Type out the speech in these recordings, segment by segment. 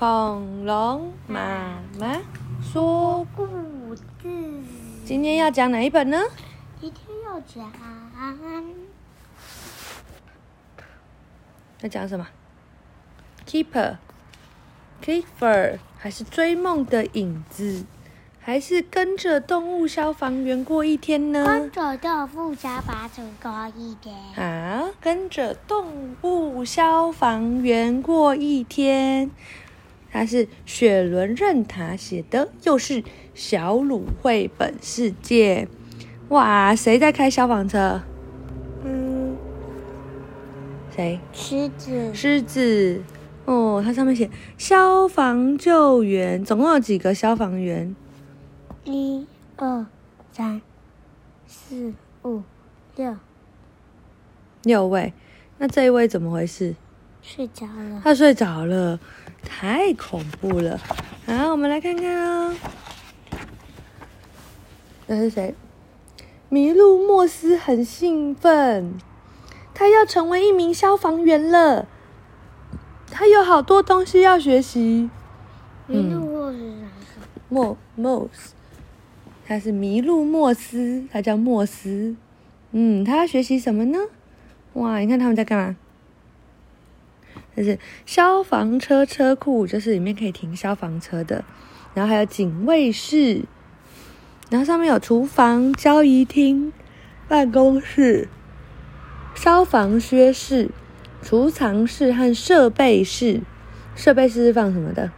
恐龙妈妈说故事。今天要讲哪一本呢？今天要讲。要讲什么？Keeper Keeper，还是追梦的影子？还是跟着动物消防员过一天呢？跟着动物消防员过一天。啊，跟着动物消防员过一天。它是雪伦·任塔写的，又是小鲁绘本世界。哇，谁在开消防车？嗯，谁？狮子。狮子。哦，它上面写消防救援，总共有几个消防员？一、二、三、四、五、六，六位。那这一位怎么回事？睡着了。他睡着了，太恐怖了。好，我们来看看哦。那是谁？麋鹿莫斯很兴奋，他要成为一名消防员了。他有好多东西要学习。麋鹿莫斯？莫莫斯。他是麋鹿莫斯，他叫莫斯。嗯，他要学习什么呢？哇，你看他们在干嘛？就是消防车车库，就是里面可以停消防车的。然后还有警卫室，然后上面有厨房、交易厅、办公室、消防靴室、储藏室和设备室。设备室是放什么的？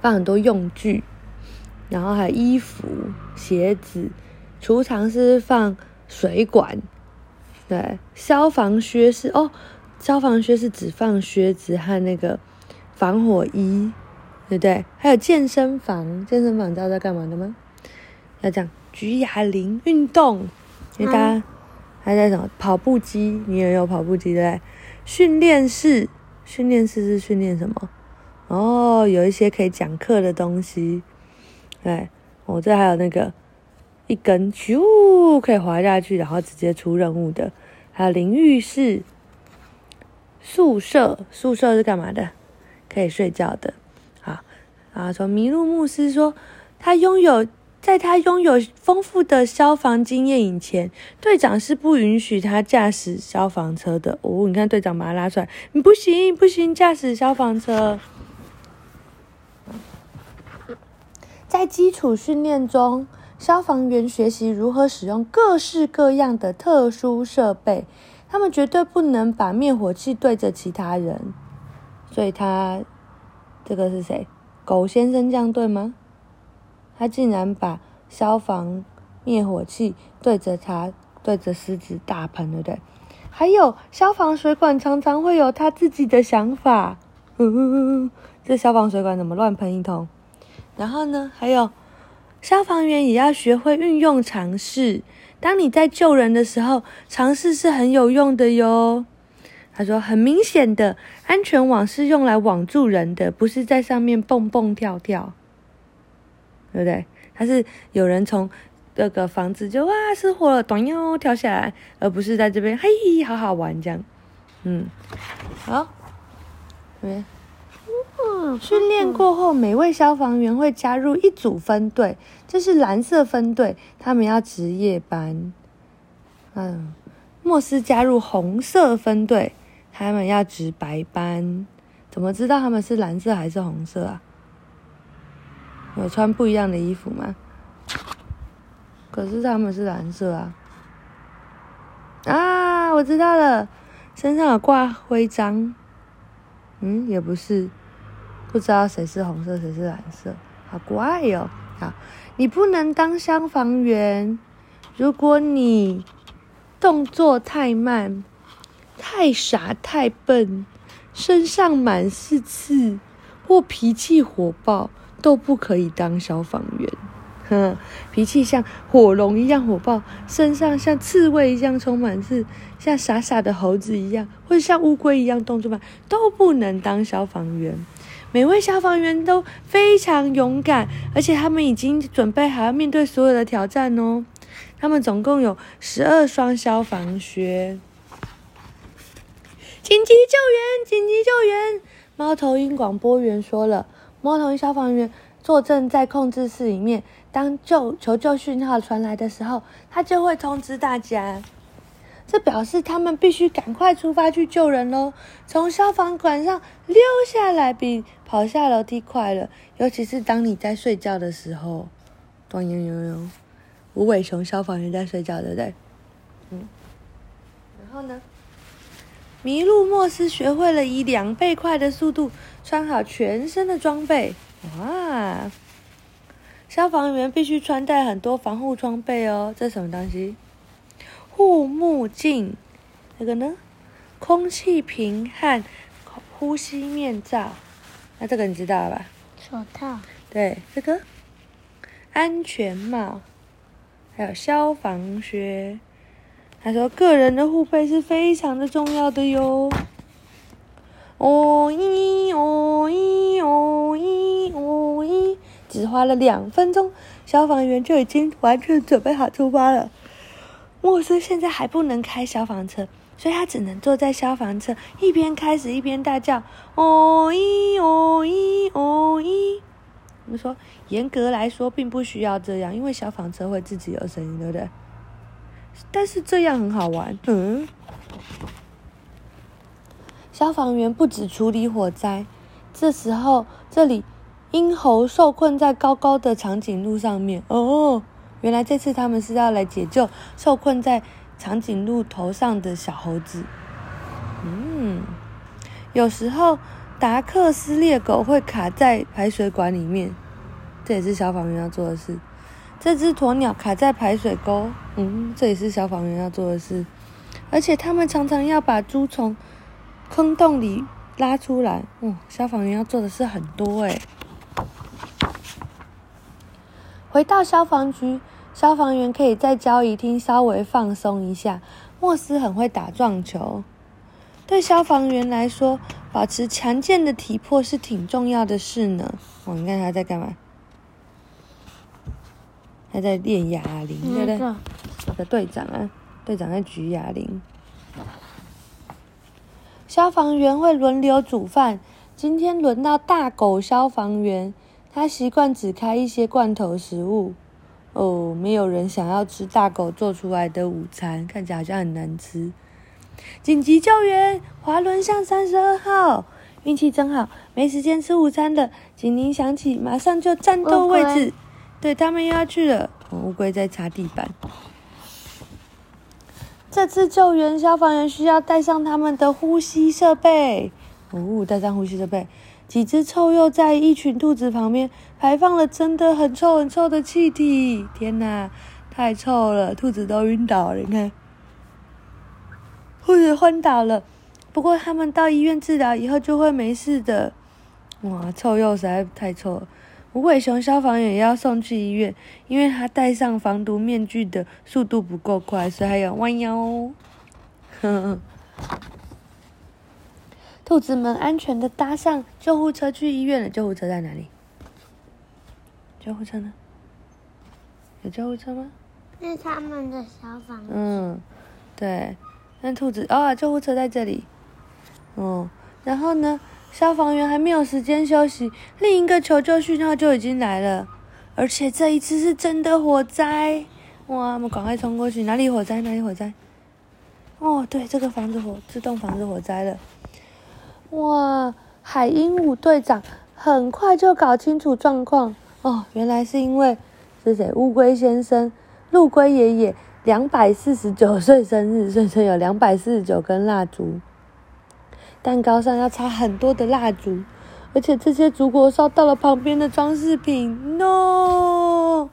放很多用具。然后还有衣服、鞋子，储藏室放水管，对，消防靴是哦，消防靴是只放靴子和那个防火衣，对不对？还有健身房，健身房知道在干嘛的吗？要讲举哑铃运动，因为大家还在什么跑步机，你也有跑步机对不对？训练室，训练室是训练什么？哦，有一些可以讲课的东西。对，我这还有那个一根咻可以滑下去，然后直接出任务的，还有淋浴室、宿舍，宿舍是干嘛的？可以睡觉的。好，然后从麋鹿牧师说，他拥有，在他拥有丰富的消防经验以前，队长是不允许他驾驶消防车的。哦，你看队长把他拉出来，你不行，不行，驾驶消防车。在基础训练中，消防员学习如何使用各式各样的特殊设备。他们绝对不能把灭火器对着其他人。所以他，这个是谁？狗先生这样对吗？他竟然把消防灭火器对着他，对着狮子大喷，对不对？还有消防水管常常会有他自己的想法。呵呵呵，这消防水管怎么乱喷一通？然后呢，还有消防员也要学会运用常识。当你在救人的时候，尝试是很有用的哟。他说，很明显的，安全网是用来网住人的，不是在上面蹦蹦跳跳，对不对？他是有人从这个房子就哇失火了，咚哟跳下来，而不是在这边嘿好好玩这样。嗯，好，训练过后，每位消防员会加入一组分队，这是蓝色分队，他们要值夜班。嗯，莫斯加入红色分队，他们要值白班。怎么知道他们是蓝色还是红色啊？有穿不一样的衣服吗？可是他们是蓝色啊！啊，我知道了，身上有挂徽章。嗯，也不是。不知道谁是红色，谁是蓝色，好怪、哦！好，你不能当消防员，如果你动作太慢、太傻、太笨，身上满是刺，或脾气火爆，都不可以当消防员。哼，脾气像火龙一样火爆，身上像刺猬一样充满刺，像傻傻的猴子一样，或像乌龟一样动作慢，都不能当消防员。每位消防员都非常勇敢，而且他们已经准备好要面对所有的挑战哦。他们总共有十二双消防靴。紧急救援！紧急救援！猫头鹰广播员说了，猫头鹰消防员坐镇在控制室里面，当救求救讯号传来的时候，他就会通知大家。这表示他们必须赶快出发去救人喽！从消防管上溜下来比跑下楼梯快了，尤其是当你在睡觉的时候。咚咚咚咚，无尾熊消防员在睡觉，对不对？嗯。然后呢？麋鹿莫斯学会了以两倍快的速度穿好全身的装备。哇！消防员必须穿戴很多防护装备哦。这什么东西？护目镜，这个呢？空气瓶和呼吸面罩，那这个你知道了吧？手套。对，这个安全帽，还有消防靴。他说，个人的护背是非常的重要的哟。哦咦哦咦哦咦哦咦，只花了两分钟，消防员就已经完全准备好出发了。莫斯现在还不能开消防车，所以他只能坐在消防车，一边开始一边大叫：“哦咦哦咦哦咦！”我们说，严格来说，并不需要这样，因为消防车会自己有声音，对不对？但是这样很好玩。嗯，消防员不止处理火灾，这时候这里鹰猴受困在高高的长颈鹿上面。哦。原来这次他们是要来解救受困在长颈鹿头上的小猴子。嗯，有时候达克斯猎狗会卡在排水管里面，这也是消防员要做的事。这只鸵鸟卡在排水沟，嗯，这也是消防员要做的事。而且他们常常要把猪从坑洞里拉出来。嗯，消防员要做的事很多诶。回到消防局。消防员可以在交易厅稍微放松一下。莫斯很会打撞球，对消防员来说，保持强健的体魄是挺重要的事呢。哦，你看他在干嘛？他在练哑铃，对不对？那个队长啊，队长在举哑铃。消防员会轮流煮饭，今天轮到大狗消防员，他习惯只开一些罐头食物。哦，没有人想要吃大狗做出来的午餐，看起来好像很难吃。紧急救援，滑轮巷三十二号，运气真好，没时间吃午餐的。警铃响起，马上就战斗位置。对，他们又要去了。乌龟在擦地板。这次救援，消防员需要带上他们的呼吸设备。哦，带上呼吸设备。几只臭鼬在一群兔子旁边排放了真的很臭很臭的气体，天哪，太臭了，兔子都晕倒了。你看，兔子昏倒了。不过他们到医院治疗以后就会没事的。哇，臭鼬实在太臭了。无尾熊消防员也要送去医院，因为他戴上防毒面具的速度不够快，所以还要弯腰。呵呵。兔子们安全的搭上救护车去医院了。救护车在哪里？救护车呢？有救护车吗？是他们的消防车。嗯，对。那兔子哦，救护车在这里。哦，然后呢？消防员还没有时间休息，另一个求救讯号就已经来了，而且这一次是真的火灾。哇，我们赶快冲过去！哪里火灾？哪里火灾？哦，对，这个房子火，这栋房子火灾了。哇！海鹦鹉队长很快就搞清楚状况哦，原来是因为是谁？乌龟先生、陆龟爷爷两百四十九岁生日，所以有两百四十九根蜡烛，蛋糕上要插很多的蜡烛，而且这些烛火烧到了旁边的装饰品。No！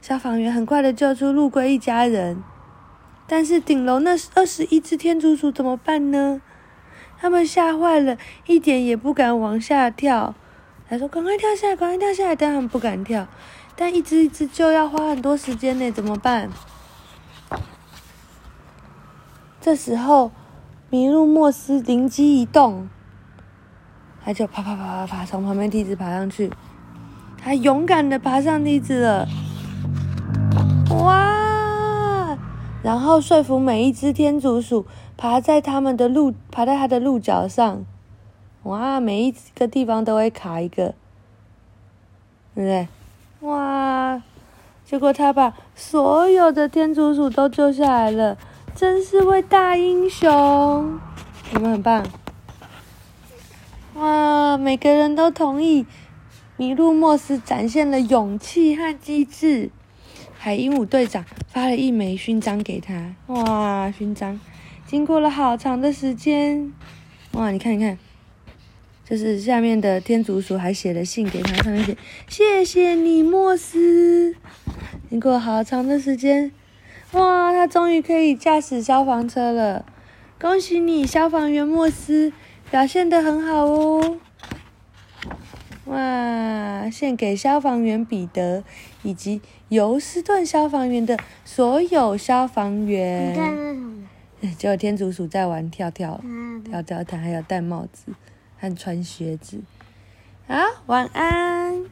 消防员很快的救出陆龟一家人，但是顶楼那二十一只天竺鼠怎么办呢？他们吓坏了，一点也不敢往下跳。他说：“赶快跳下来，赶快跳下来！”但他们不敢跳，但一只一只就要花很多时间呢，怎么办？这时候，麋鹿莫斯灵机一动，他就啪啪啪啪啪从旁边梯子爬上去。他勇敢的爬上梯子了，哇！然后说服每一只天竺鼠。爬在他们的鹿，爬在他的鹿角上，哇，每一个地方都会卡一个，对不对？哇！结果他把所有的天竺鼠都救下来了，真是位大英雄！你们很棒。哇！每个人都同意，麋鹿莫斯展现了勇气和机智。海鹦鹉队长发了一枚勋章给他。哇！勋章，经过了好长的时间。哇！你看，你看，就是下面的天竺鼠还写了信给他，上面写：“谢谢你，莫斯。”经过好长的时间，哇！他终于可以驾驶消防车了。恭喜你，消防员莫斯！表现得很好哦！哇，献给消防员彼得以及尤斯顿消防员的所有消防员。你看那什么？结果天竺鼠在玩跳跳、跳跳糖，还有戴帽子和穿靴子。好，晚安。